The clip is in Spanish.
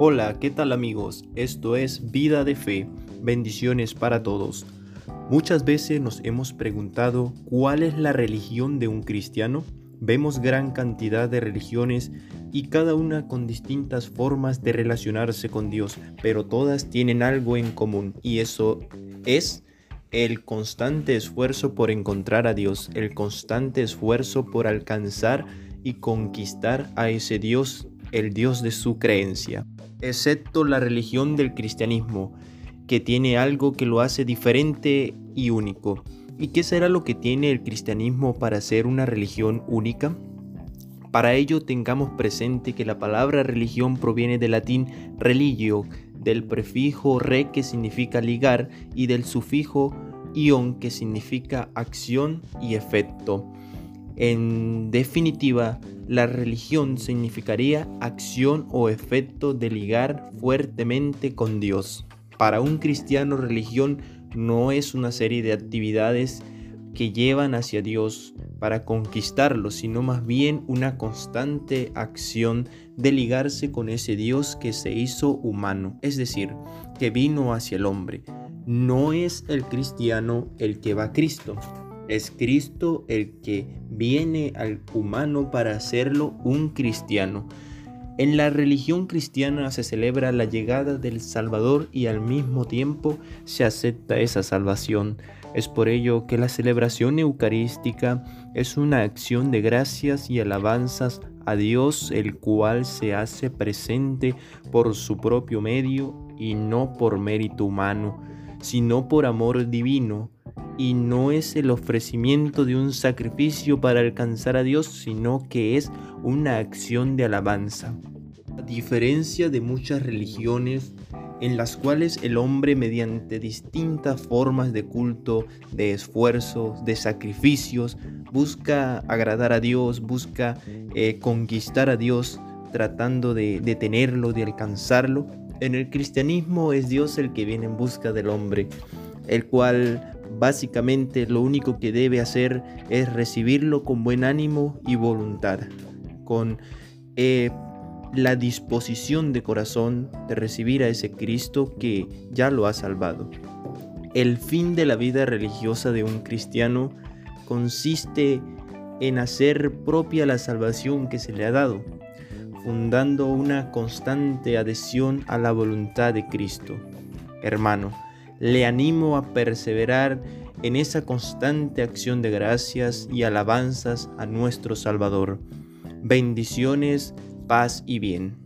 Hola, ¿qué tal amigos? Esto es Vida de Fe. Bendiciones para todos. Muchas veces nos hemos preguntado cuál es la religión de un cristiano. Vemos gran cantidad de religiones y cada una con distintas formas de relacionarse con Dios, pero todas tienen algo en común y eso es el constante esfuerzo por encontrar a Dios, el constante esfuerzo por alcanzar y conquistar a ese Dios, el Dios de su creencia, excepto la religión del cristianismo, que tiene algo que lo hace diferente y único. ¿Y qué será lo que tiene el cristianismo para ser una religión única? Para ello tengamos presente que la palabra religión proviene del latín religio, del prefijo re que significa ligar y del sufijo ion que significa acción y efecto. En definitiva, la religión significaría acción o efecto de ligar fuertemente con Dios. Para un cristiano religión no es una serie de actividades que llevan hacia Dios para conquistarlo, sino más bien una constante acción de ligarse con ese Dios que se hizo humano, es decir, que vino hacia el hombre. No es el cristiano el que va a Cristo, es Cristo el que viene al humano para hacerlo un cristiano. En la religión cristiana se celebra la llegada del Salvador y al mismo tiempo se acepta esa salvación. Es por ello que la celebración eucarística es una acción de gracias y alabanzas a Dios, el cual se hace presente por su propio medio y no por mérito humano, sino por amor divino y no es el ofrecimiento de un sacrificio para alcanzar a Dios, sino que es una acción de alabanza. A diferencia de muchas religiones en las cuales el hombre mediante distintas formas de culto, de esfuerzos, de sacrificios, busca agradar a Dios, busca eh, conquistar a Dios, tratando de detenerlo, de alcanzarlo. En el cristianismo es Dios el que viene en busca del hombre, el cual Básicamente lo único que debe hacer es recibirlo con buen ánimo y voluntad, con eh, la disposición de corazón de recibir a ese Cristo que ya lo ha salvado. El fin de la vida religiosa de un cristiano consiste en hacer propia la salvación que se le ha dado, fundando una constante adhesión a la voluntad de Cristo. Hermano, le animo a perseverar en esa constante acción de gracias y alabanzas a nuestro Salvador. Bendiciones, paz y bien.